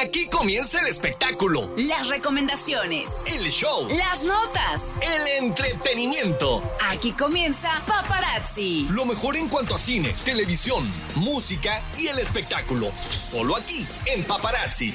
Aquí comienza el espectáculo, Las recomendaciones. el show, Las notas. el entretenimiento. Aquí comienza Paparazzi. Lo mejor en cuanto a cine, televisión, música y el espectáculo. Solo aquí, en Paparazzi.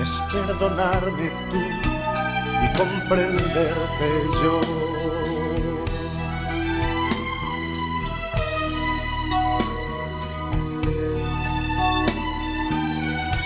Es perdonarme tú y comprenderte yo.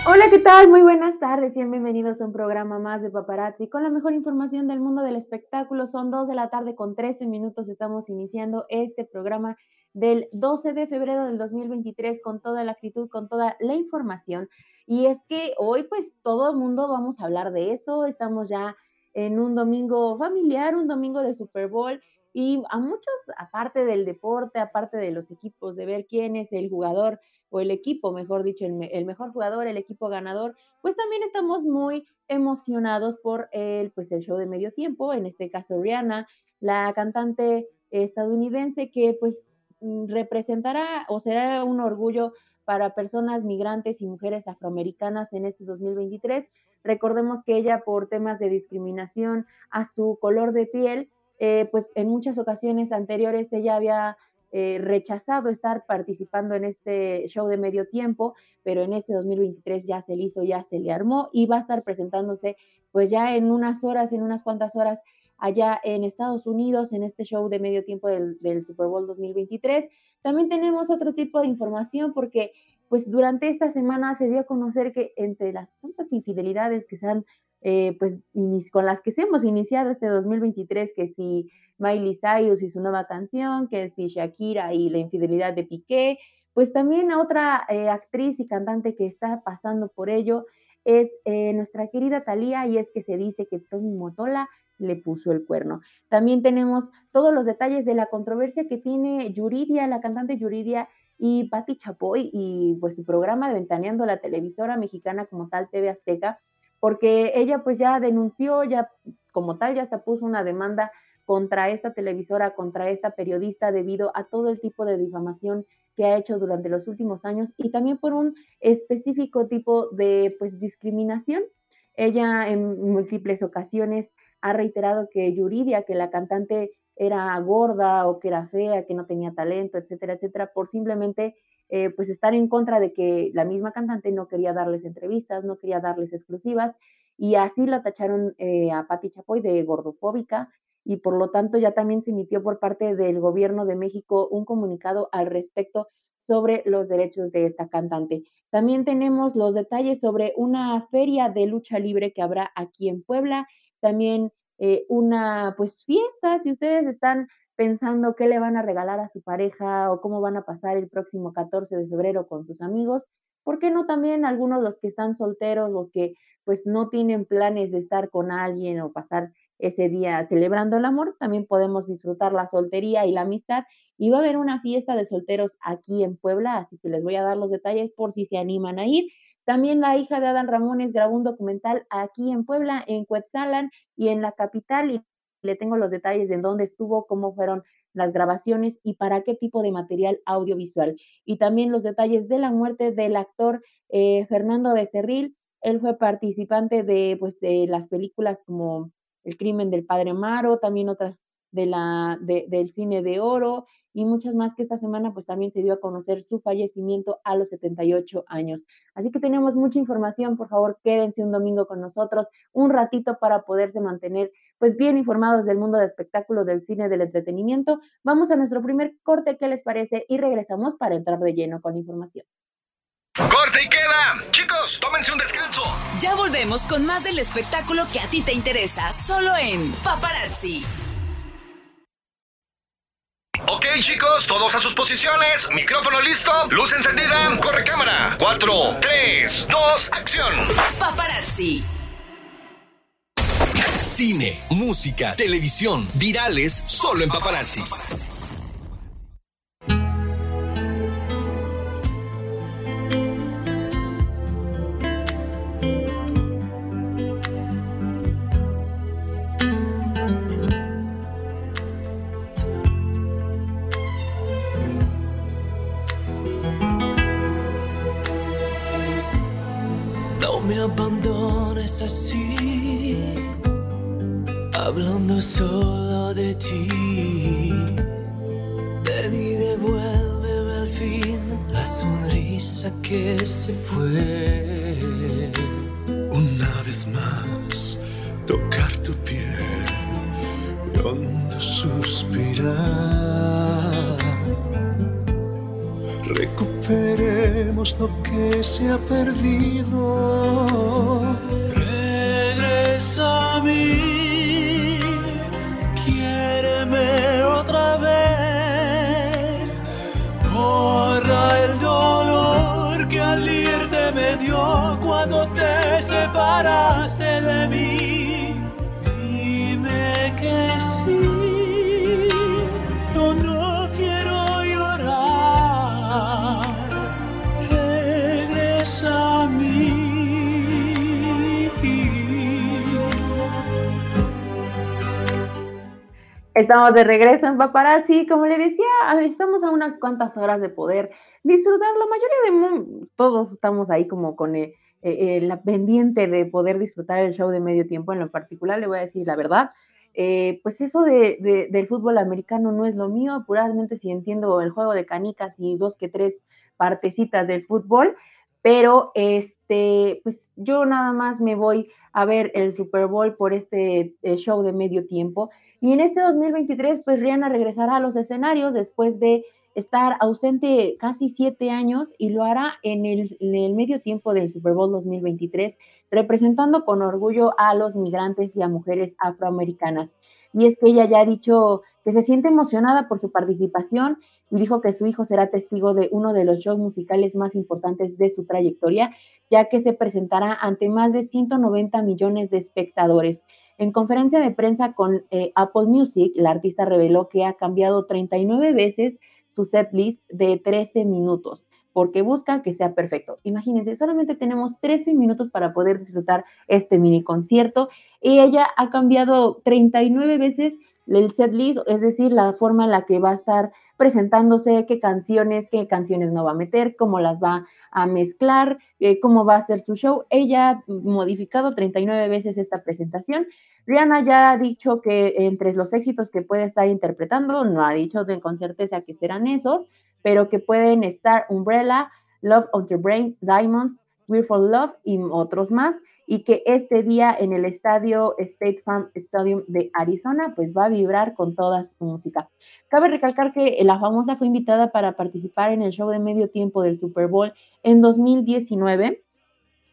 Hola, ¿qué tal? Muy buenas tardes y bienvenidos a un programa más de Paparazzi con la mejor información del mundo del espectáculo. Son 2 de la tarde con 13 minutos. Estamos iniciando este programa del 12 de febrero del 2023 con toda la actitud, con toda la información. Y es que hoy pues todo el mundo vamos a hablar de eso. Estamos ya en un domingo familiar, un domingo de Super Bowl. Y a muchos, aparte del deporte, aparte de los equipos, de ver quién es el jugador o el equipo, mejor dicho, el, el mejor jugador, el equipo ganador, pues también estamos muy emocionados por el, pues el show de medio tiempo, en este caso Rihanna, la cantante estadounidense que pues mm, representará o será un orgullo para personas migrantes y mujeres afroamericanas en este 2023. Recordemos que ella por temas de discriminación a su color de piel, eh, pues en muchas ocasiones anteriores ella había eh, rechazado estar participando en este show de medio tiempo, pero en este 2023 ya se le hizo, ya se le armó y va a estar presentándose pues ya en unas horas, en unas cuantas horas allá en Estados Unidos en este show de medio tiempo del, del Super Bowl 2023. También tenemos otro tipo de información porque pues durante esta semana se dio a conocer que entre las tantas infidelidades que se han eh, pues con las que se hemos iniciado este 2023, que si Miley Cyrus y su nueva canción, que si Shakira y la infidelidad de Piqué, pues también otra eh, actriz y cantante que está pasando por ello es eh, nuestra querida Thalía y es que se dice que Tommy Motola le puso el cuerno. También tenemos todos los detalles de la controversia que tiene Yuridia, la cantante Yuridia y Patti Chapoy y pues su programa de Ventaneando la televisora mexicana como tal TV Azteca, porque ella pues ya denunció, ya como tal ya hasta puso una demanda contra esta televisora, contra esta periodista debido a todo el tipo de difamación que ha hecho durante los últimos años y también por un específico tipo de pues discriminación. Ella en múltiples ocasiones ha reiterado que Yuridia, que la cantante era gorda o que era fea, que no tenía talento, etcétera, etcétera, por simplemente eh, pues estar en contra de que la misma cantante no quería darles entrevistas, no quería darles exclusivas y así la tacharon eh, a Patti Chapoy de gordofóbica y por lo tanto ya también se emitió por parte del gobierno de México un comunicado al respecto sobre los derechos de esta cantante. También tenemos los detalles sobre una feria de lucha libre que habrá aquí en Puebla, también eh, una pues fiesta, si ustedes están pensando qué le van a regalar a su pareja o cómo van a pasar el próximo 14 de febrero con sus amigos, ¿por qué no también algunos los que están solteros, los que pues no tienen planes de estar con alguien o pasar ese día celebrando el amor, también podemos disfrutar la soltería y la amistad. Y va a haber una fiesta de solteros aquí en Puebla, así que les voy a dar los detalles por si se animan a ir. También la hija de Adán Ramones grabó un documental aquí en Puebla, en Cuetzalan y en la capital, y le tengo los detalles de dónde estuvo, cómo fueron las grabaciones y para qué tipo de material audiovisual. Y también los detalles de la muerte del actor eh, Fernando Becerril. Él fue participante de, pues, de las películas como El crimen del padre Amaro, también otras de la, del cine de oro y muchas más que esta semana pues también se dio a conocer su fallecimiento a los 78 años. Así que tenemos mucha información, por favor quédense un domingo con nosotros un ratito para poderse mantener pues bien informados del mundo del espectáculo, del cine, del entretenimiento. Vamos a nuestro primer corte, ¿qué les parece? Y regresamos para entrar de lleno con información. Corte y queda. Chicos, tómense un descanso. Ya volvemos con más del espectáculo que a ti te interesa, solo en Paparazzi. Ok, chicos, todos a sus posiciones. Micrófono listo, luz encendida, corre cámara. 4, 3, 2, acción. Paparazzi. Cine, música, televisión, virales, solo en paparazzi. Abandones así, hablando solo de ti. Ven y devuélveme al fin la sonrisa que se fue. Una vez más, tocar tu piel, pronto suspirar. Recuperemos lo que se ha perdido. De mí. Dime que sí, yo no quiero llorar. Regresa a mí. Estamos de regreso en Paparazzi. Como le decía, estamos a unas cuantas horas de poder disfrutar. La mayoría de todos estamos ahí como con eh, eh, la pendiente de poder disfrutar el show de medio tiempo. En lo particular, le voy a decir la verdad. eh, pues eso de, de- del fútbol americano no es lo mío. Puramente si entiendo el juego de canicas y dos que tres partecitas del fútbol. Pero este, pues yo nada más me voy a ver el Super Bowl por este eh, show de medio tiempo. Y en este 2023, pues Rihanna regresará a los escenarios después de estar ausente casi siete años y lo hará en el, en el medio tiempo del Super Bowl 2023, representando con orgullo a los migrantes y a mujeres afroamericanas. Y es que ella ya ha dicho que se siente emocionada por su participación y dijo que su hijo será testigo de uno de los shows musicales más importantes de su trayectoria, ya que se presentará ante más de 190 millones de espectadores. En conferencia de prensa con eh, Apple Music, la artista reveló que ha cambiado 39 veces su set list de 13 minutos porque busca que sea perfecto. Imagínense, solamente tenemos 13 minutos para poder disfrutar este mini concierto y ella ha cambiado 39 veces el set list, es decir, la forma en la que va a estar presentándose, qué canciones, qué canciones no va a meter, cómo las va a mezclar, eh, cómo va a ser su show. Ella ha modificado 39 veces esta presentación. Rihanna ya ha dicho que entre los éxitos que puede estar interpretando, no ha dicho con certeza que serán esos, pero que pueden estar Umbrella, Love on Your Brain, Diamonds, We're for Love y otros más, y que este día en el estadio State Farm Stadium de Arizona, pues va a vibrar con toda su música. Cabe recalcar que la famosa fue invitada para participar en el show de medio tiempo del Super Bowl en 2019,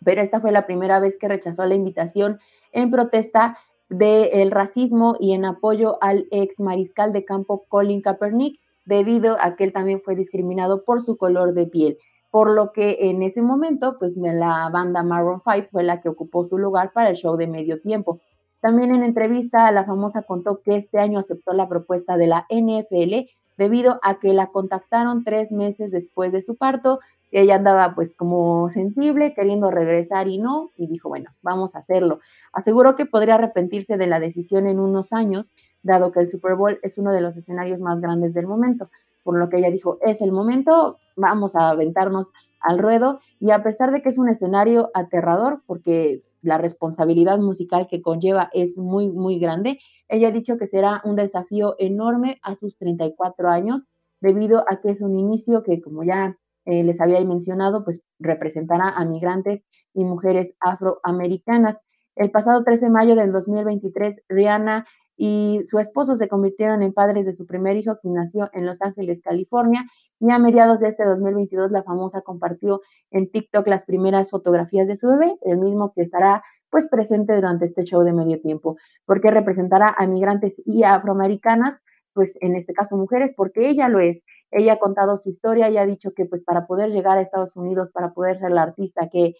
pero esta fue la primera vez que rechazó la invitación en protesta del racismo y en apoyo al ex mariscal de campo Colin Kaepernick, debido a que él también fue discriminado por su color de piel. por lo que en ese momento, pues la banda Maroon 5 fue la que ocupó su lugar para el show de medio tiempo. También en entrevista, la famosa contó que este año aceptó la propuesta de la NFL debido a que la contactaron tres meses después de su parto. Ella andaba pues como sensible, queriendo regresar y no, y dijo, bueno, vamos a hacerlo. Aseguró que podría arrepentirse de la decisión en unos años, dado que el Super Bowl es uno de los escenarios más grandes del momento, por lo que ella dijo, es el momento, vamos a aventarnos al ruedo, y a pesar de que es un escenario aterrador, porque la responsabilidad musical que conlleva es muy, muy grande. Ella ha dicho que será un desafío enorme a sus 34 años, debido a que es un inicio que, como ya eh, les había mencionado, pues representará a migrantes y mujeres afroamericanas. El pasado 13 de mayo del 2023, Rihanna y su esposo se convirtieron en padres de su primer hijo, que nació en Los Ángeles, California, y a mediados de este 2022 la famosa compartió en TikTok las primeras fotografías de su bebé, el mismo que estará pues presente durante este show de medio tiempo, porque representará a migrantes y afroamericanas, pues en este caso mujeres, porque ella lo es. Ella ha contado su historia y ha dicho que pues para poder llegar a Estados Unidos, para poder ser la artista que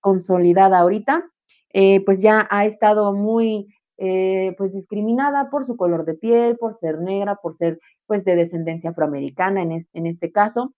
consolidada ahorita, eh, pues ya ha estado muy eh, pues discriminada por su color de piel, por ser negra, por ser pues de descendencia afroamericana en este, en este caso,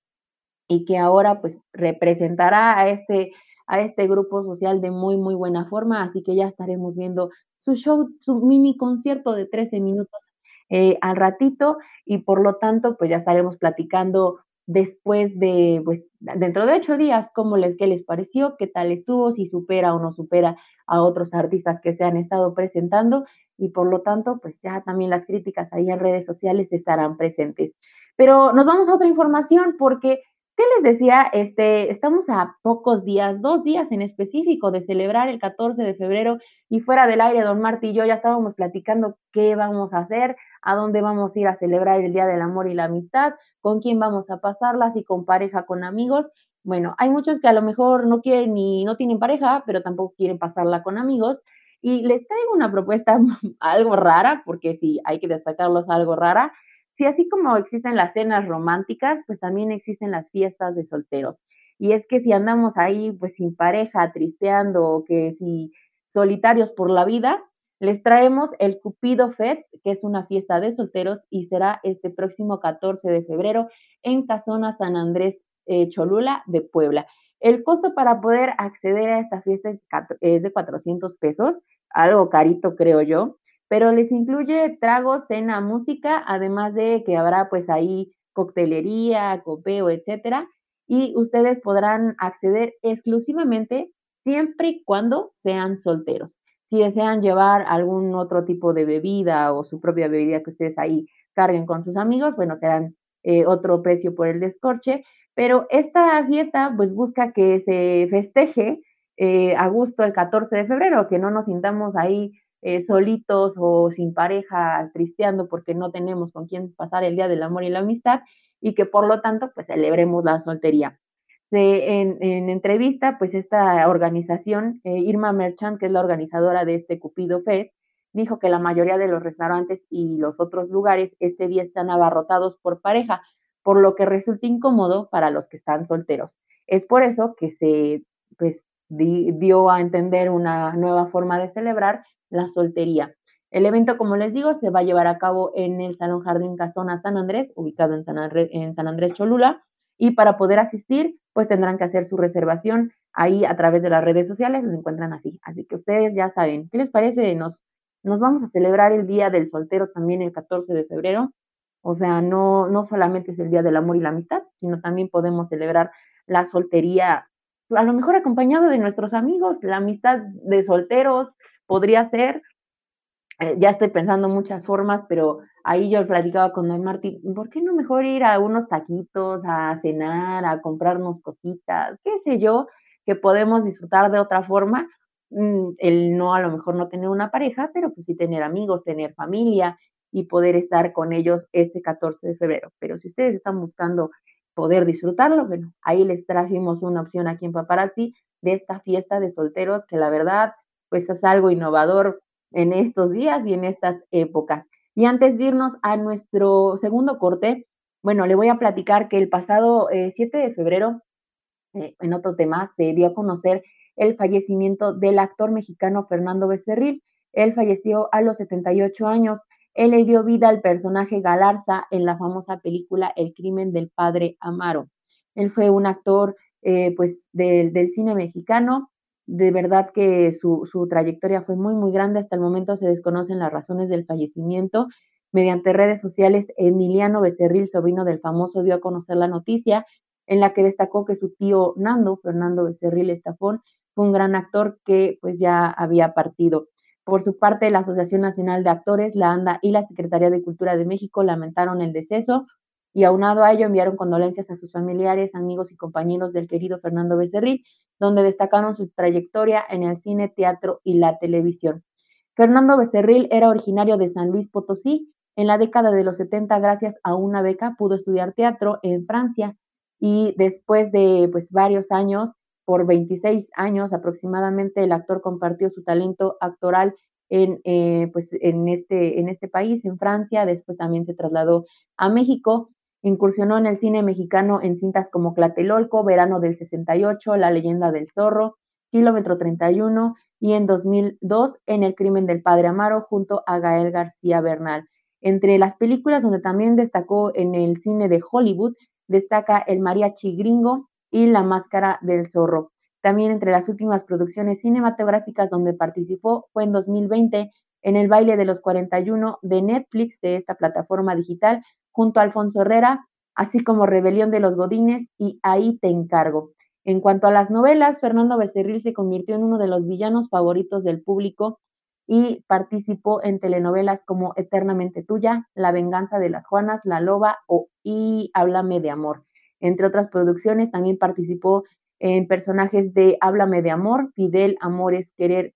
y que ahora pues representará a este, a este grupo social de muy, muy buena forma, así que ya estaremos viendo su show, su mini concierto de 13 minutos eh, al ratito, y por lo tanto pues ya estaremos platicando después de, pues, dentro de ocho días, cómo les, qué les pareció, qué tal estuvo, si supera o no supera a otros artistas que se han estado presentando y por lo tanto, pues ya también las críticas ahí en redes sociales estarán presentes. Pero nos vamos a otra información porque ¿Qué les decía? Este, estamos a pocos días, dos días en específico de celebrar el 14 de febrero y fuera del aire, don Marti y yo ya estábamos platicando qué vamos a hacer, a dónde vamos a ir a celebrar el Día del Amor y la Amistad, con quién vamos a pasarla, si con pareja, con amigos. Bueno, hay muchos que a lo mejor no quieren ni no tienen pareja, pero tampoco quieren pasarla con amigos. Y les traigo una propuesta algo rara, porque sí, hay que destacarlos algo rara si así como existen las cenas románticas, pues también existen las fiestas de solteros. Y es que si andamos ahí pues sin pareja, tristeando, que si solitarios por la vida, les traemos el Cupido Fest, que es una fiesta de solteros y será este próximo 14 de febrero en Casona San Andrés eh, Cholula de Puebla. El costo para poder acceder a esta fiesta es, de 400 pesos, algo carito creo yo pero les incluye tragos, cena, música, además de que habrá pues ahí coctelería, copeo, etcétera, y ustedes podrán acceder exclusivamente siempre y cuando sean solteros. Si desean llevar algún otro tipo de bebida o su propia bebida que ustedes ahí carguen con sus amigos, bueno, serán eh, otro precio por el descorche, pero esta fiesta pues busca que se festeje eh, a gusto el 14 de febrero, que no nos sintamos ahí eh, solitos o sin pareja, tristeando porque no tenemos con quién pasar el Día del Amor y la Amistad y que por lo tanto pues celebremos la soltería. En, entrevista, pues esta organización, eh, Irma Merchant, que es la organizadora de este Cupido Fest, dijo que la mayoría de los restaurantes y los otros lugares este día están abarrotados por pareja, por lo que resulta incómodo para los que están solteros. Es por eso que se pues, dio a entender una nueva forma de celebrar la soltería. El evento, como les digo, se va a llevar a cabo en el Salón Jardín Casona San Andrés, ubicado en San, Andrés, en San Andrés Cholula. Y para poder asistir, pues tendrán que hacer su reservación ahí a través de las redes sociales, los encuentran así. Así que ustedes ya saben, ¿qué les parece? Nos, nos vamos a celebrar el Día del Soltero también el 14 de febrero. O sea, no, no solamente es el Día del Amor y la Amistad, sino también podemos celebrar la soltería, a lo mejor acompañado de nuestros amigos, la amistad de solteros, podría ser, eh, ya estoy pensando muchas formas, pero ahí yo platicaba con Don Martín, ¿por qué no mejor ir a unos taquitos, a cenar, a comprarnos cositas, qué sé yo, que podemos disfrutar de otra forma? Mm, el no, a lo mejor no tener una pareja, pero pues sí tener amigos, tener familia y poder estar con ellos este 14 de febrero. Pero si ustedes están buscando poder disfrutarlo, bueno, ahí les trajimos una opción aquí en Paparazzi de esta fiesta de solteros que la verdad pues es algo innovador en estos días y en estas épocas. Y antes de irnos a nuestro segundo corte, bueno, le voy a platicar que el pasado 7 eh, de febrero eh, en otro tema, se dio a conocer el fallecimiento del actor mexicano Fernando Becerril. Él falleció a los 78 años. Él le dio vida al personaje Galarza en la famosa película El crimen del padre Amaro. Él fue un actor eh, pues del, del cine mexicano, de verdad que su, su, trayectoria fue muy, muy grande. Hasta el momento se desconocen las razones del fallecimiento. Mediante redes sociales, Emiliano Becerril, sobrino del famoso, dio a conocer la noticia en la que destacó que su tío Nando, Fernando Becerril Estafón, fue un gran actor que pues ya había partido. Por su parte, la Asociación Nacional de Actores, la ANDA y la Secretaría de Cultura de México lamentaron el deceso y aunado a ello enviaron condolencias a sus familiares, amigos y compañeros del querido Fernando Becerril, donde destacaron su trayectoria en el cine, teatro y la televisión. Fernando Becerril era originario de San Luis Potosí. En la década de los 70, gracias a una beca, pudo estudiar teatro en Francia y después de pues, varios años, por 26 años aproximadamente, el actor compartió su talento actoral en, eh, pues, en, este, en este país, en Francia. Después también se trasladó a México Incursionó en el cine mexicano en cintas como Clatelolco, Verano del 68, La leyenda del zorro, Kilómetro 31 y en 2002 en El crimen del padre Amaro junto a Gael García Bernal. Entre las películas donde también destacó en el cine de Hollywood, destaca El mariachi gringo y La máscara del zorro. También entre las últimas producciones cinematográficas donde participó fue en 2020 en El baile de los 41 de Netflix de esta plataforma digital junto a Alfonso Herrera, así como Rebelión de los Godines y Ahí te encargo. En cuanto a las novelas, Fernando Becerril se convirtió en uno de los villanos favoritos del público y participó en telenovelas como Eternamente Tuya, La Venganza de las Juanas, La Loba o Y Háblame de Amor. Entre otras producciones, también participó en personajes de Háblame de Amor, Fidel, Amores, Querer,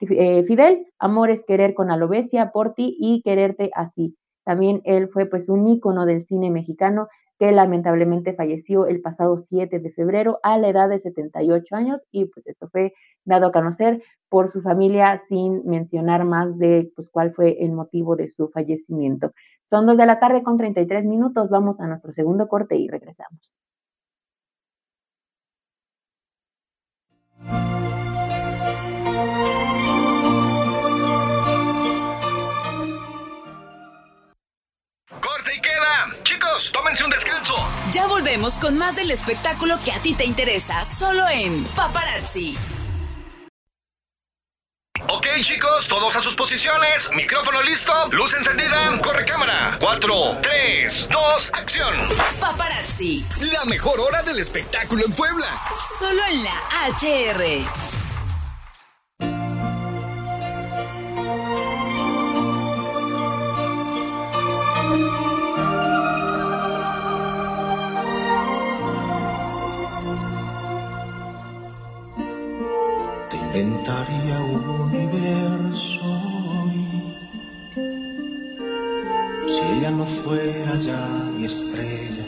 eh, Fidel, Amores, Querer con Alobesia, Por ti y Quererte así. También él fue pues un ícono del cine mexicano que lamentablemente falleció el pasado 7 de febrero a la edad de 78 años y pues esto fue dado a conocer por su familia sin mencionar más de pues cuál fue el motivo de su fallecimiento. Son dos de la tarde con 33 minutos, vamos a nuestro segundo corte y regresamos. Chicos, tómense un descanso. Ya volvemos con más del espectáculo que a ti te interesa, solo en Paparazzi. Ok, chicos, todos a sus posiciones. Micrófono listo, luz encendida, corre cámara. 4, 3, 2, acción. Paparazzi. La mejor hora del espectáculo en Puebla. Solo en la HR. Un universo si ella no fuera ya mi estrella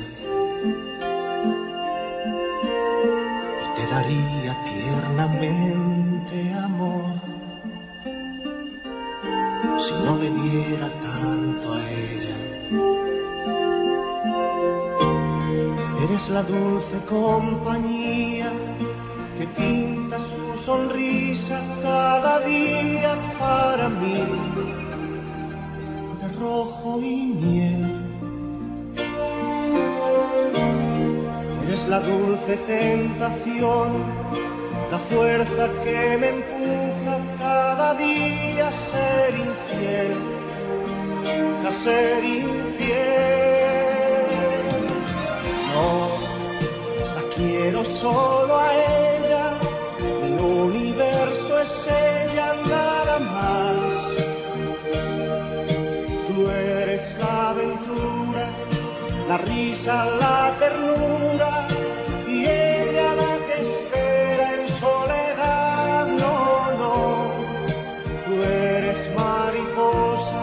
y te daría tiernamente amor. Si no le diera tanto a ella eres la dulce compañía sonrisa cada día para mí de rojo y miel. Eres la dulce tentación, la fuerza que me empuja cada día a ser infiel, a ser infiel. No, la quiero solo a él es ella nada más. Tú eres la aventura, la risa, la ternura y ella la que espera en soledad. No, no, tú eres mariposa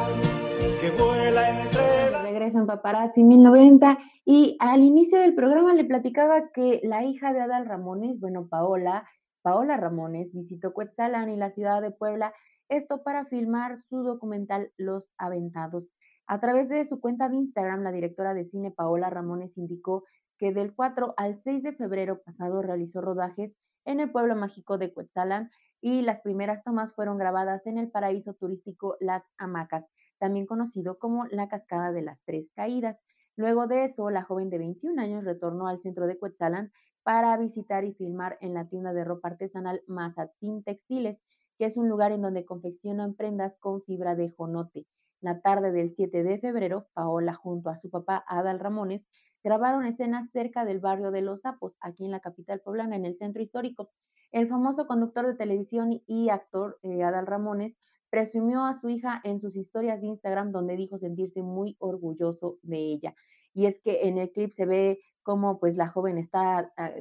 que vuela entre. Regreso en Paparazzi 1090 y al inicio del programa le platicaba que la hija de Adal Ramones, bueno, Paola, Paola Ramones visitó Cuetzalán y la ciudad de Puebla, esto para filmar su documental Los Aventados. A través de su cuenta de Instagram, la directora de cine Paola Ramones indicó que del 4 al 6 de febrero pasado realizó rodajes en el pueblo mágico de Cuetzalan y las primeras tomas fueron grabadas en el paraíso turístico Las Hamacas, también conocido como la Cascada de las Tres Caídas. Luego de eso, la joven de 21 años retornó al centro de Cuetzalan para visitar y filmar en la tienda de ropa artesanal Mazatín Textiles, que es un lugar en donde confeccionan prendas con fibra de jonote. La tarde del 7 de febrero, Paola junto a su papá Adal Ramones grabaron escenas cerca del barrio de Los Sapos, aquí en la capital poblana, en el centro histórico. El famoso conductor de televisión y actor eh, Adal Ramones presumió a su hija en sus historias de Instagram donde dijo sentirse muy orgulloso de ella. Y es que en el clip se ve cómo pues la joven está ah,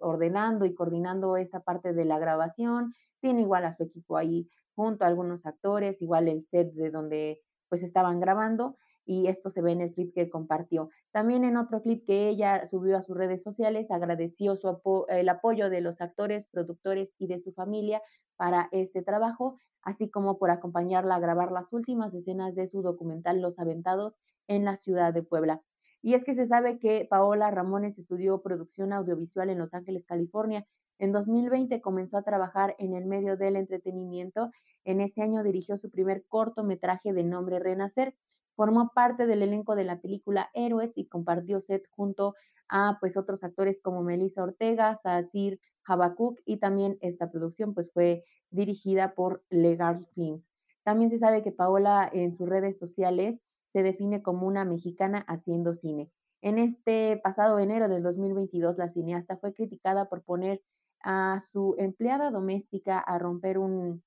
ordenando y coordinando esta parte de la grabación, tiene igual a su equipo ahí junto a algunos actores, igual el set de donde pues estaban grabando y esto se ve en el clip que compartió. También en otro clip que ella subió a sus redes sociales, agradeció su el apoyo de los actores, productores y de su familia para este trabajo, así como por acompañarla a grabar las últimas escenas de su documental Los Aventados en la ciudad de Puebla. Y es que se sabe que Paola Ramones estudió producción audiovisual en Los Ángeles, California. En 2020 comenzó a trabajar en el medio del entretenimiento. En ese año dirigió su primer cortometraje de nombre Renacer Formó parte del elenco de la película Héroes y compartió set junto a pues otros actores como Melissa Ortega, Sazir Habakuk y también esta producción pues fue dirigida por Legal Films. También se sabe que Paola en sus redes sociales se define como una mexicana haciendo cine. En este pasado enero del 2022, la cineasta fue criticada por poner a su empleada doméstica a romper un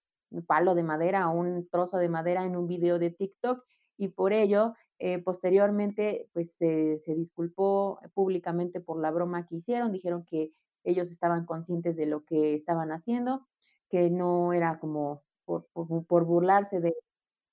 palo de madera o un trozo de madera en un video de TikTok y por ello, eh, posteriormente, pues se, disculpó públicamente por la broma que hicieron, dijeron que ellos estaban conscientes de lo que estaban haciendo, que no era como por, burlarse de,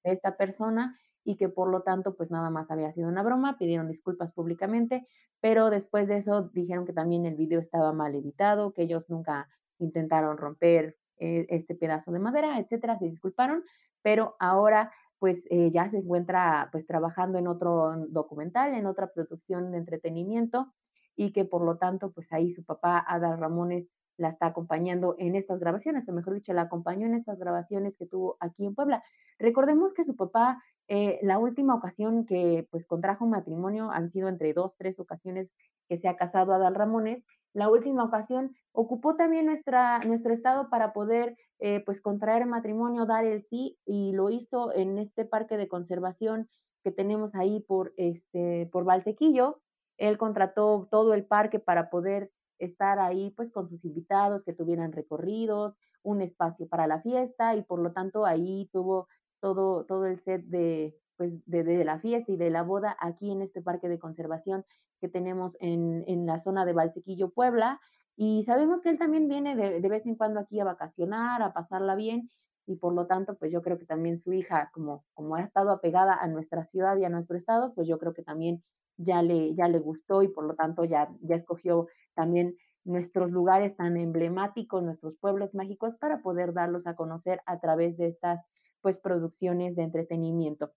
esta persona y que por lo tanto pues nada más había sido una broma, pidieron disculpas públicamente, pero después de eso dijeron que también el video estaba mal editado, que ellos nunca intentaron romper eh, este pedazo de madera, etcétera, se disculparon, pero ahora pues eh, ya se encuentra pues trabajando en otro documental, en otra producción de entretenimiento y que por lo tanto pues ahí su papá Adal Ramones la está acompañando en estas grabaciones, o mejor dicho, la acompañó en estas grabaciones que tuvo aquí en Puebla. Recordemos que su papá, eh, la última ocasión que pues contrajo matrimonio, han sido entre dos, tres ocasiones que se ha casado Adal Ramones, la última ocasión ocupó también nuestra, nuestro estado para poder eh, pues contraer matrimonio, dar el sí, y lo hizo en este parque de conservación que tenemos ahí por, este, por Valsequillo. Él contrató todo el parque para poder estar ahí pues con sus invitados, que tuvieran recorridos, un espacio para la fiesta y por lo tanto ahí tuvo todo, todo el set de, pues, de, la fiesta y de la boda aquí en este parque de conservación que tenemos en, en la zona de Valsequillo, Puebla. Y sabemos que él también viene de, de, vez en cuando aquí a vacacionar, a pasarla bien, y por lo tanto, pues yo creo que también su hija, como, como ha estado apegada a nuestra ciudad y a nuestro estado, pues yo creo que también ya le, ya le gustó y por lo tanto ya, ya escogió también nuestros lugares tan emblemáticos, nuestros pueblos mágicos, para poder darlos a conocer a través de estas pues producciones de entretenimiento.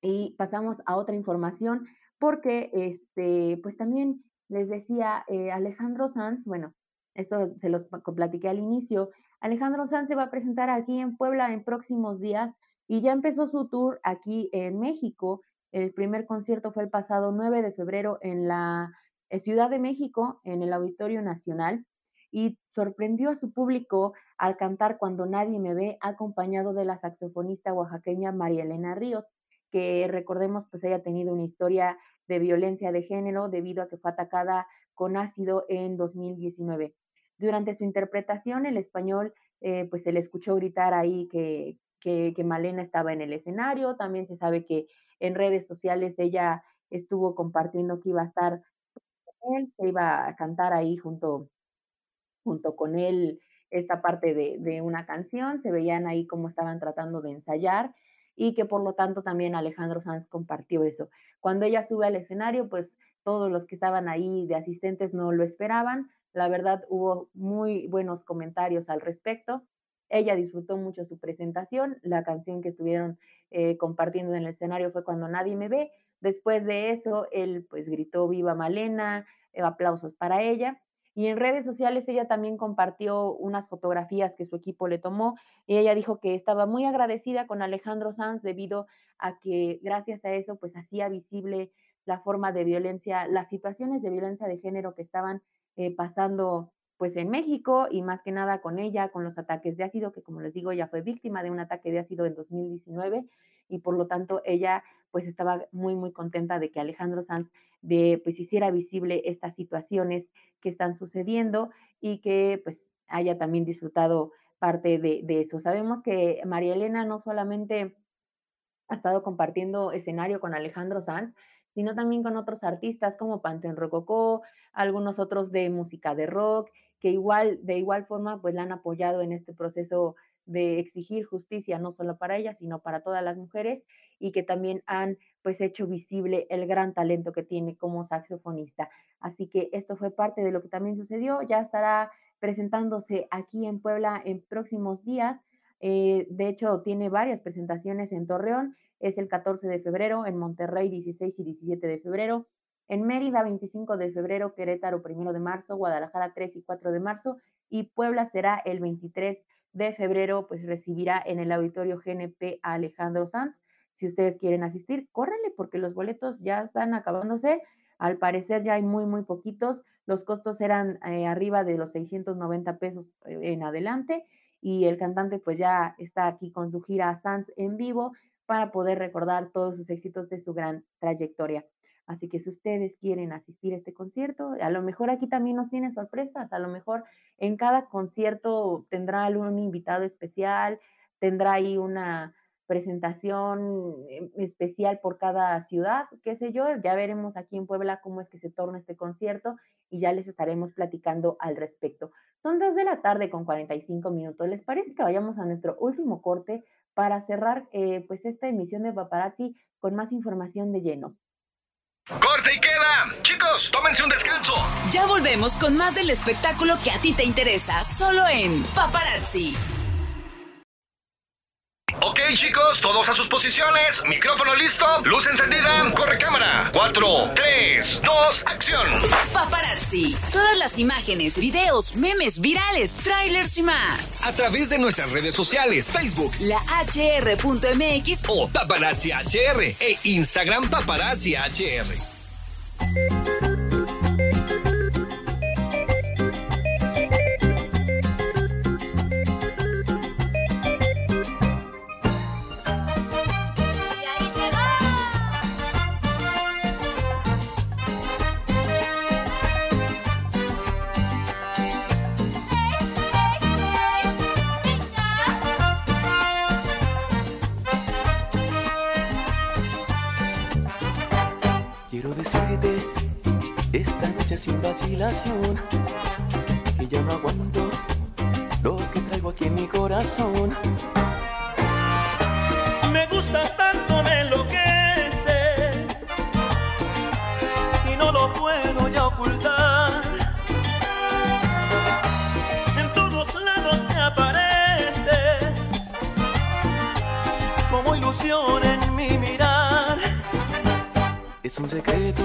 Y pasamos a otra información porque este pues también les decía eh, Alejandro Sanz, bueno, eso se los platiqué al inicio, Alejandro Sanz se va a presentar aquí en Puebla en próximos días y ya empezó su tour aquí en México. El primer concierto fue el pasado 9 de febrero en la eh, Ciudad de México, en el Auditorio Nacional, y sorprendió a su público al cantar Cuando nadie me ve, acompañado de la saxofonista oaxaqueña María Elena Ríos, que recordemos, pues ella ha tenido una historia de violencia de género debido a que fue atacada con ácido en 2019. Durante su interpretación, el español, eh, pues se le escuchó gritar ahí que, que, Malena estaba en el escenario. También se sabe que en redes sociales ella estuvo compartiendo que iba a estar con él, que iba a cantar ahí junto, junto con él esta parte de, una canción. Se veían ahí cómo estaban tratando de ensayar y que por lo tanto también Alejandro Sanz compartió eso. Cuando ella sube al escenario, pues todos los que estaban ahí de asistentes no lo esperaban. La verdad hubo muy buenos comentarios al respecto. Ella disfrutó mucho su presentación. La canción que estuvieron eh, compartiendo en el escenario fue Cuando nadie me ve. Después de eso, él pues gritó Viva Malena, aplausos para ella. Y en redes sociales ella también compartió unas fotografías que su equipo le tomó y ella dijo que estaba muy agradecida con Alejandro Sanz debido a que gracias a eso pues hacía visible la forma de violencia, las situaciones de violencia de género que estaban eh, pasando pues en México y más que nada con ella, con los ataques de ácido, que como les digo, ella fue víctima de un ataque de ácido en 2019 y por lo tanto ella pues estaba muy, muy contenta de que Alejandro Sanz de, pues hiciera visible estas situaciones que están sucediendo y que pues haya también disfrutado parte de, de eso. Sabemos que María Elena no solamente ha estado compartiendo escenario con Alejandro Sanz, sino también con otros artistas como Panteón Rococó, algunos otros de música de rock, que igual, de igual forma, pues la han apoyado en este proceso de exigir justicia, no solo para ella, sino para todas las mujeres, y que también han pues hecho visible el gran talento que tiene como saxofonista. Así que esto fue parte de lo que también sucedió, ya estará presentándose aquí en Puebla en próximos días. Eh, de hecho, tiene varias presentaciones en Torreón, es el 14 de febrero, en Monterrey 16 y 17 de febrero, en Mérida 25 de febrero, Querétaro 1 de marzo, Guadalajara 3 y 4 de marzo y Puebla será el 23 de febrero, pues recibirá en el auditorio GNP a Alejandro Sanz. Si ustedes quieren asistir, córrenle porque los boletos ya están acabándose. Al parecer ya hay muy, muy poquitos. Los costos eran eh, arriba de los 690 pesos eh, en adelante y el cantante pues ya está aquí con su gira Sanz en vivo para poder recordar todos sus éxitos de su gran trayectoria. Así que si ustedes quieren asistir a este concierto, a lo mejor aquí también nos tiene sorpresas, a lo mejor en cada concierto tendrá algún invitado especial, tendrá ahí una presentación em, especial por cada ciudad, qué sé yo, ya veremos aquí en Puebla cómo es que se torna este concierto y ya les estaremos platicando al respecto. Son dos de la tarde con 45 minutos. ¿Les parece que vayamos a nuestro último corte para cerrar eh, pues esta emisión de Paparazzi con más información de lleno? Corte y queda. Chicos, tómense un descanso. Ya volvemos con más del espectáculo que a ti te interesa, solo en Paparazzi. Ok, chicos, todos a sus posiciones. Micrófono listo, luz encendida, corre cámara. 4, 3, 2, acción. Paparazzi. Todas las imágenes, videos, memes, virales, trailers y más. A través de nuestras redes sociales, Facebook, La HR.mx o Paparazzi HR e Instagram Paparazzi HR. Vacilación que ya no aguanto lo que traigo aquí en mi corazón. Me gusta tanto, me enloquece y no lo puedo ya ocultar. En todos lados te apareces como ilusión en mi mirar. Es un secreto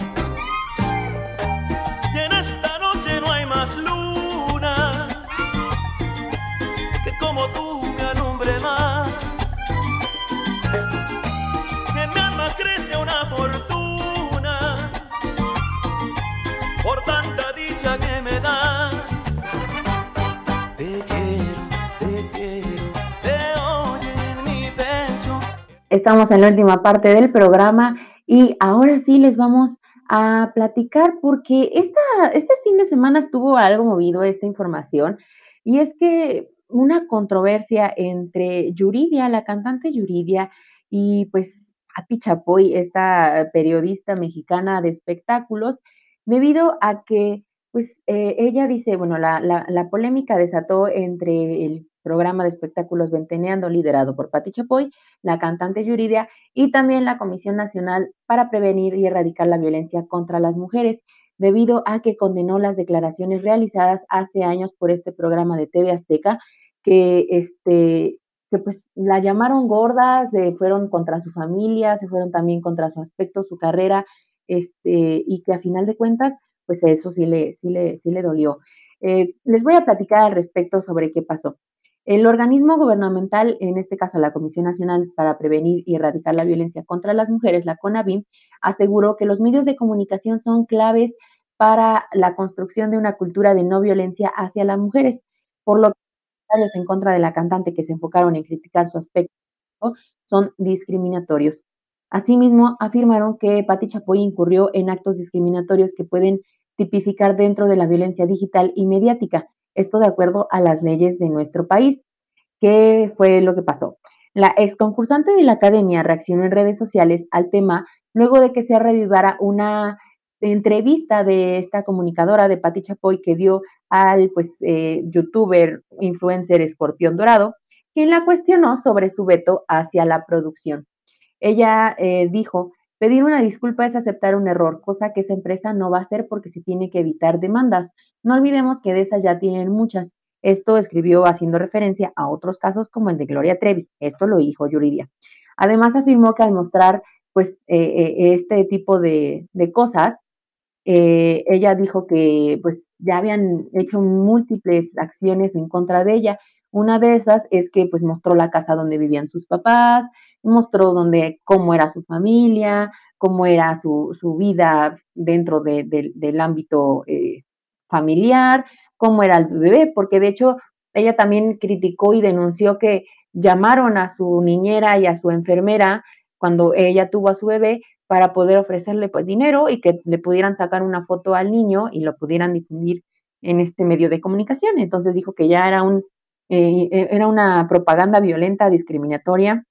Estamos en la última parte del programa y ahora sí les vamos a platicar porque esta, este fin de semana estuvo algo movido esta información y es que una controversia entre Yuridia, la cantante Yuridia, y pues Pati Chapoy, esta periodista mexicana de espectáculos, debido a que pues eh, ella dice, bueno, la, la, la polémica desató entre el programa de espectáculos Venteneando, liderado por Pati Chapoy, la cantante Yuridia, y también la Comisión Nacional para Prevenir y Erradicar la Violencia contra las Mujeres, debido a que condenó las declaraciones realizadas hace años por este programa de TV Azteca, que este, que pues la llamaron gorda, se fueron contra su familia, se fueron también contra su aspecto, su carrera, este, y que a final de cuentas, pues eso sí le, sí le, sí le dolió. Eh, les voy a platicar al respecto sobre qué pasó. El organismo gubernamental, en este caso la Comisión Nacional para Prevenir y Erradicar la Violencia contra las Mujeres, la CONAVIM, aseguró que los medios de comunicación son claves para la construcción de una cultura de no violencia hacia las mujeres, por lo que los comentarios en contra de la cantante que se enfocaron en criticar su aspecto son discriminatorios. Asimismo, afirmaron que Patti Chapoy incurrió en actos discriminatorios que pueden tipificar dentro de la violencia digital y mediática, esto de acuerdo a las leyes de nuestro país. ¿Qué fue lo que pasó? La ex concursante de la academia reaccionó en redes sociales al tema luego de que se revivara una entrevista de esta comunicadora de Patti Chapoy que dio al pues eh, youtuber influencer Escorpión Dorado, quien la cuestionó sobre su veto hacia la producción. Ella eh, dijo, pedir una disculpa es aceptar un error, cosa que esa empresa no va a hacer porque se tiene que evitar demandas. No olvidemos que de esas ya tienen muchas. Esto escribió haciendo referencia a otros casos como el de Gloria Trevi. Esto lo dijo Yuridia. Además afirmó que al mostrar pues eh, este tipo de, de cosas, eh, ella dijo que pues ya habían hecho múltiples acciones en contra de ella. Una de esas es que pues mostró la casa donde vivían sus papás, mostró donde, cómo era su familia, cómo era su, su vida dentro de, del ámbito eh, familiar, cómo era el bebé, porque de hecho ella también criticó y denunció que llamaron a su niñera y a su enfermera cuando ella tuvo a su bebé para poder ofrecerle pues dinero y que le pudieran sacar una foto al niño y lo pudieran difundir en este medio de comunicación. Entonces dijo que ya era un eh, e, era una propaganda violenta, discriminatoria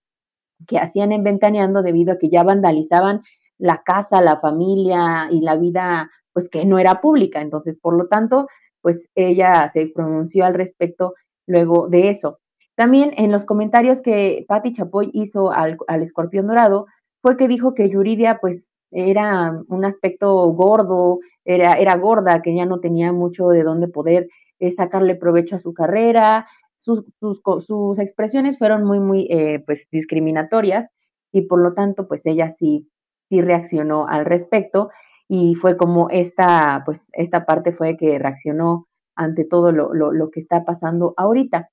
que hacían en Ventaneando debido a que ya vandalizaban la casa, la familia y la vida pues que no era pública. Entonces, por lo tanto, pues ella se pronunció al respecto luego de eso. También en los comentarios que Patti Chapoy hizo al, al escorpión dorado, fue que dijo que Yuridia pues era un aspecto gordo, era, era gorda, que ya no tenía mucho de dónde poder eh, sacarle provecho a su carrera. Sus, sus, sus expresiones fueron muy, muy eh, pues discriminatorias y por lo tanto pues ella sí, sí reaccionó al respecto y fue como esta, pues esta parte fue que reaccionó ante todo lo, lo, lo que está pasando ahorita.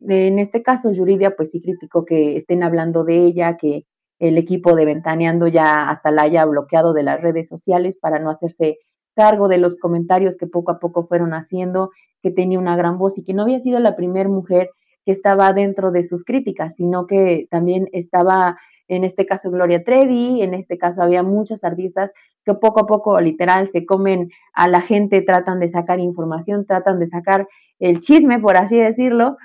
En este caso, Yuridia pues sí criticó que estén hablando de ella, que el equipo de Ventaneando ya hasta la haya bloqueado de las redes sociales para no hacerse cargo de los comentarios que poco a poco fueron haciendo, que tenía una gran voz y que no había sido la primera mujer que estaba dentro de sus críticas, sino que también estaba, en este caso, Gloria Trevi, en este caso había muchas artistas que poco a poco, literal, se comen a la gente, tratan de sacar información, tratan de sacar el chisme, por así decirlo,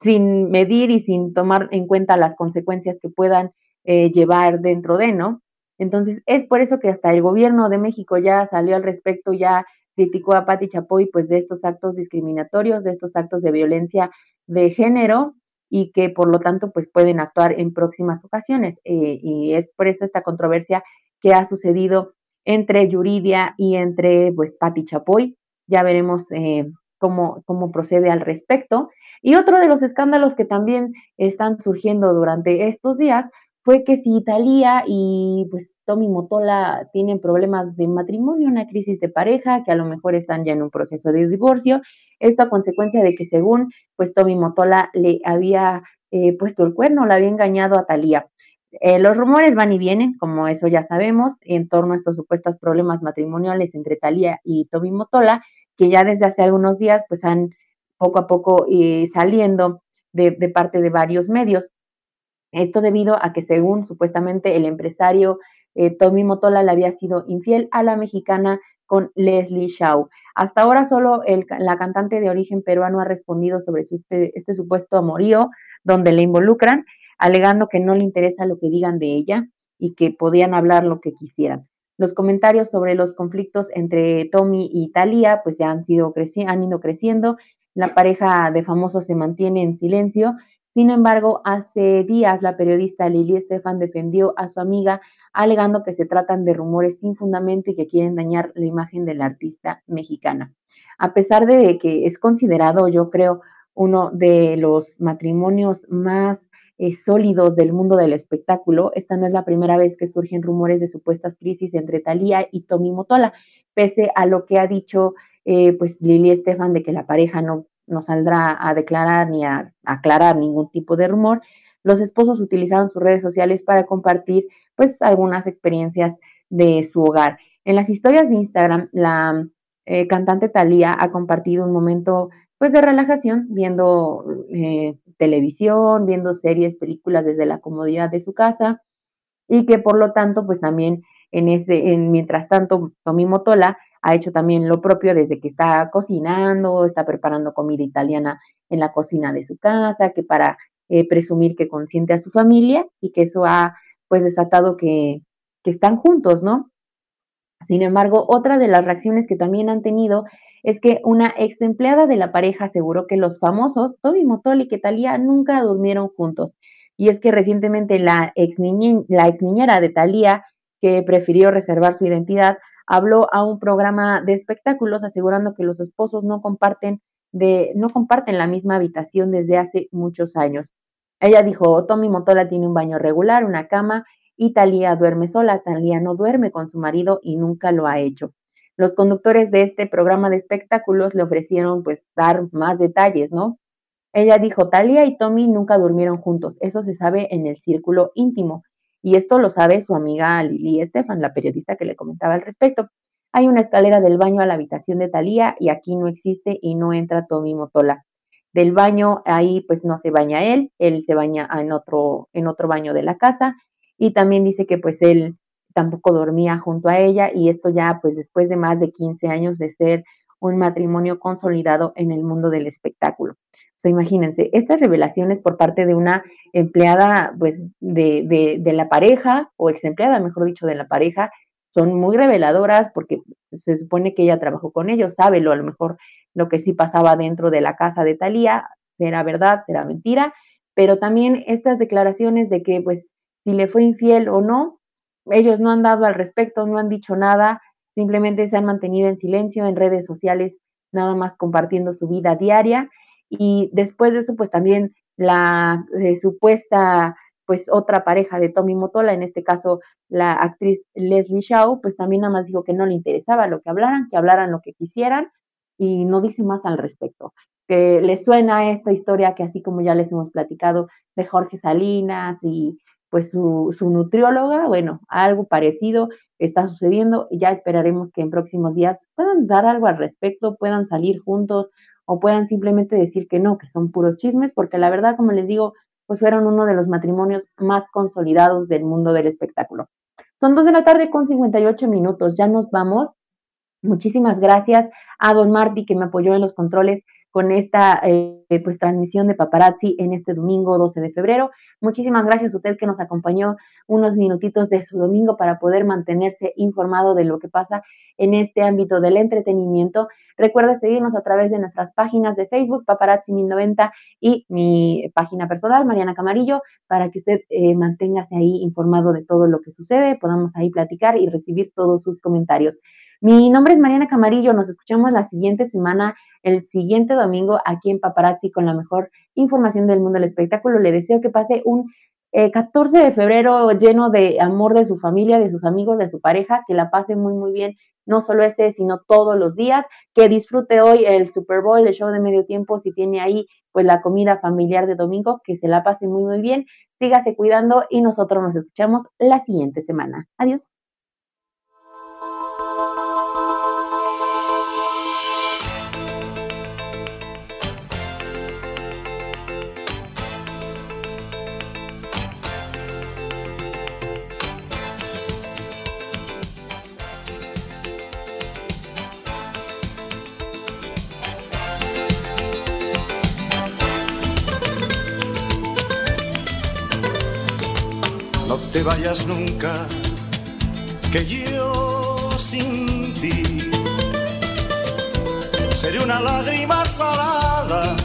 sin medir y sin tomar en cuenta las consecuencias que puedan eh, llevar dentro de, ¿no? Entonces, es por eso que hasta el gobierno de México ya salió al respecto, ya criticó a Patti Chapoy, pues, de estos actos discriminatorios, de estos actos de violencia de género y que, por lo tanto, pues, pueden actuar en próximas ocasiones. Eh, y es por eso esta controversia que ha sucedido entre Yuridia y entre, pues, Patti Chapoy. Ya veremos eh, cómo, cómo procede al respecto. Y otro de los escándalos que también están surgiendo durante estos días fue que si Italia y pues Tommy Motola tienen problemas de matrimonio, una crisis de pareja, que a lo mejor están ya en un proceso de divorcio, esto a consecuencia de que según pues Tommy Motola le había eh, puesto el cuerno, le había engañado a Talía. Eh, los rumores van y vienen, como eso ya sabemos, en torno a estos supuestos problemas matrimoniales entre Talía y Tommy Motola, que ya desde hace algunos días pues han poco a poco eh, saliendo de, de parte de varios medios. Esto debido a que según supuestamente el empresario eh, Tommy Motola le había sido infiel a la mexicana con Leslie Shaw. Hasta ahora solo la cantante de origen peruano ha respondido sobre este, este, supuesto amorío donde le involucran, alegando que no le interesa lo que digan de ella y que podían hablar lo que quisieran. Los comentarios sobre los conflictos entre Tommy y Talia pues ya han, han ido creciendo. La pareja de famosos se mantiene en silencio sin embargo, hace días la periodista Lili Estefan defendió a su amiga alegando que se tratan de rumores sin fundamento y que quieren dañar la imagen de la artista mexicana. A pesar de que es considerado, yo creo, uno de los matrimonios más eh, sólidos del mundo del espectáculo. Esta no es la primera vez que surgen rumores de supuestas crisis entre Talía y Tommy Motola, pese a lo que ha dicho eh, pues Lili Estefan de que la pareja no, no saldrá a declarar ni a aclarar ningún tipo de rumor. Los esposos utilizaron sus redes sociales para compartir pues algunas experiencias de su hogar. En las historias de Instagram, la eh, cantante Thalía ha compartido un momento pues de relajación, viendo eh, televisión, viendo series, películas desde la comodidad de su casa y que por lo tanto pues también en ese, en, mientras tanto Tommy Motola ha hecho también lo propio desde que está cocinando, está preparando comida italiana en la cocina de su casa, que para eh, presumir que consiente a su familia y que eso ha pues desatado que, que están juntos, ¿no? Sin embargo, otra de las reacciones que también han tenido es que una ex empleada de la pareja aseguró que los famosos Toby Motola y Talía nunca durmieron juntos. Y es que recientemente la ex, la ex niñera de Talía, que prefirió reservar su identidad, habló a un programa de espectáculos asegurando que los esposos no comparten de no comparten la misma habitación desde hace muchos años. Ella dijo, Tommy Motola tiene un baño regular, una cama y Talía duerme sola. Talía no duerme con su marido y nunca lo ha hecho. Los conductores de este programa de espectáculos le ofrecieron pues dar más detalles, ¿no? Ella dijo, Talía y Tommy nunca durmieron juntos, eso se sabe en el círculo íntimo. Y esto lo sabe su amiga Lili Estefan, la periodista que le comentaba al respecto. Hay una escalera del baño a la habitación de Talía y aquí no existe y no entra Tommy Motola. Del baño ahí pues no se baña él, él se baña en otro, en otro baño de la casa y también dice que pues él tampoco dormía junto a ella y esto ya pues después de más de 15 años de ser un matrimonio consolidado en el mundo del espectáculo. Sea, imagínense, estas revelaciones por parte de una empleada pues de, de, de la pareja o ex empleada, mejor dicho, de la pareja, son muy reveladoras porque se supone que ella trabajó con ellos, sabe lo a lo mejor lo que sí pasaba dentro de la casa de Talía, será verdad, será mentira, pero también estas declaraciones de que pues si le fue infiel o no, ellos no han dado al respecto, no han dicho nada, simplemente se han mantenido en silencio en redes sociales, nada más compartiendo su vida diaria y después de eso pues también la eh, supuesta pues otra pareja de Tommy Motola, en este caso la actriz Leslie Shaw, pues también nada más dijo que no le interesaba lo que hablaran, que hablaran lo que quisieran y no dice más al respecto. Que le suena esta historia que así como ya les hemos platicado de Jorge Salinas y pues su, su nutrióloga, bueno, algo parecido está sucediendo y ya esperaremos que en próximos días puedan dar algo al respecto, puedan salir juntos o puedan simplemente decir que no, que son puros chismes, porque la verdad, como les digo, pues fueron uno de los matrimonios más consolidados del mundo del espectáculo. Son dos de la tarde con 58 minutos, ya nos vamos. Muchísimas gracias a Don Marty que me apoyó en los controles con esta eh, pues transmisión de paparazzi en este domingo 12 de febrero. Muchísimas gracias a usted que nos acompañó unos minutitos de su domingo para poder mantenerse informado de lo que pasa en este ámbito del entretenimiento. Recuerde seguirnos a través de nuestras páginas de Facebook, Paparazzi 1090 y mi página personal, Mariana Camarillo, para que usted eh, manténgase ahí informado de todo lo que sucede, podamos ahí platicar y recibir todos sus comentarios. Mi nombre es Mariana Camarillo, nos escuchamos la siguiente semana, el siguiente domingo aquí en Paparazzi con la mejor información del mundo del espectáculo. Le deseo que pase un 14 eh, de febrero lleno de amor de su familia, de sus amigos, de su pareja, que la pase muy, muy bien, no solo ese, sino todos los días, que disfrute hoy el Super Bowl, el show de medio tiempo, si tiene ahí pues la comida familiar de domingo, que se la pase muy, muy bien, sígase cuidando y nosotros nos escuchamos la siguiente semana. Adiós. Vayas nunca, que yo sin ti sería una lágrima salada,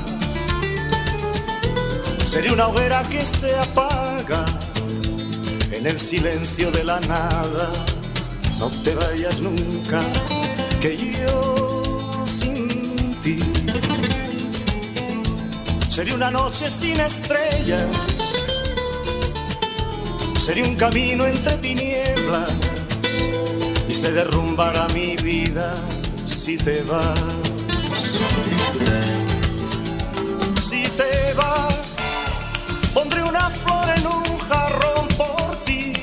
sería una hoguera que se apaga en el silencio de la nada. No te vayas nunca, que yo sin ti Sería una noche sin estrellas. Sería un camino entre tinieblas. Y se derrumbará mi vida si te vas. Si te vas, pondré una flor en un jarrón por ti.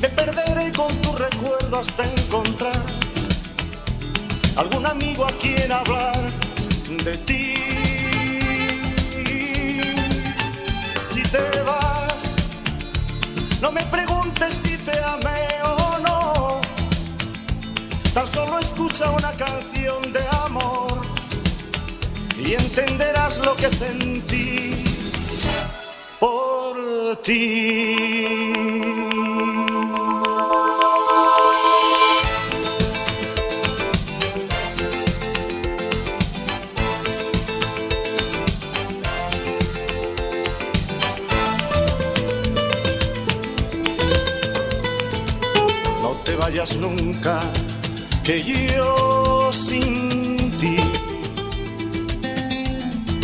Me perderé con tu recuerdo hasta encontrar algún amigo a quien hablar de ti. Si te vas, no me preguntes si te amé o no. Tan solo escucha una canción de amor y entenderás lo que sentí por ti. Vayas nunca, que yo sin ti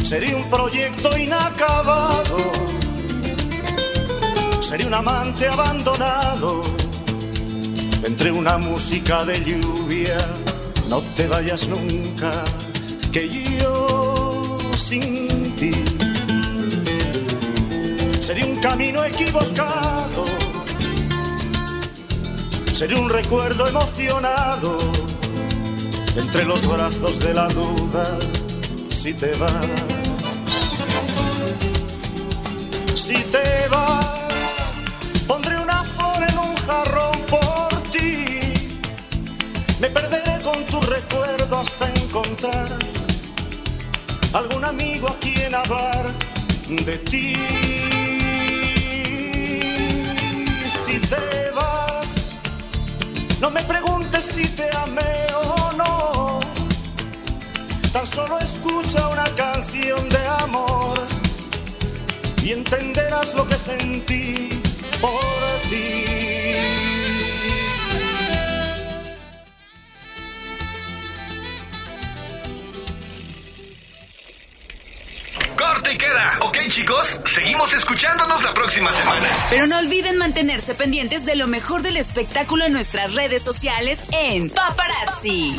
sería un proyecto inacabado, sería un amante abandonado entre una música de lluvia. No te vayas nunca, que yo sin ti sería un camino equivocado, sería un recuerdo emocionado entre los brazos de la duda si te vas. Si te vas, pondré una flor en un jarrón por ti. Me perderé con tu recuerdo hasta encontrar algún amigo a quien hablar de ti. Si te no me preguntes si te amé o no. Tan solo escucha una canción de amor y entenderás lo que sentí por ti. Chicos, seguimos escuchándonos la próxima semana. Pero no olviden mantenerse pendientes de lo mejor del espectáculo en nuestras redes sociales en Paparazzi.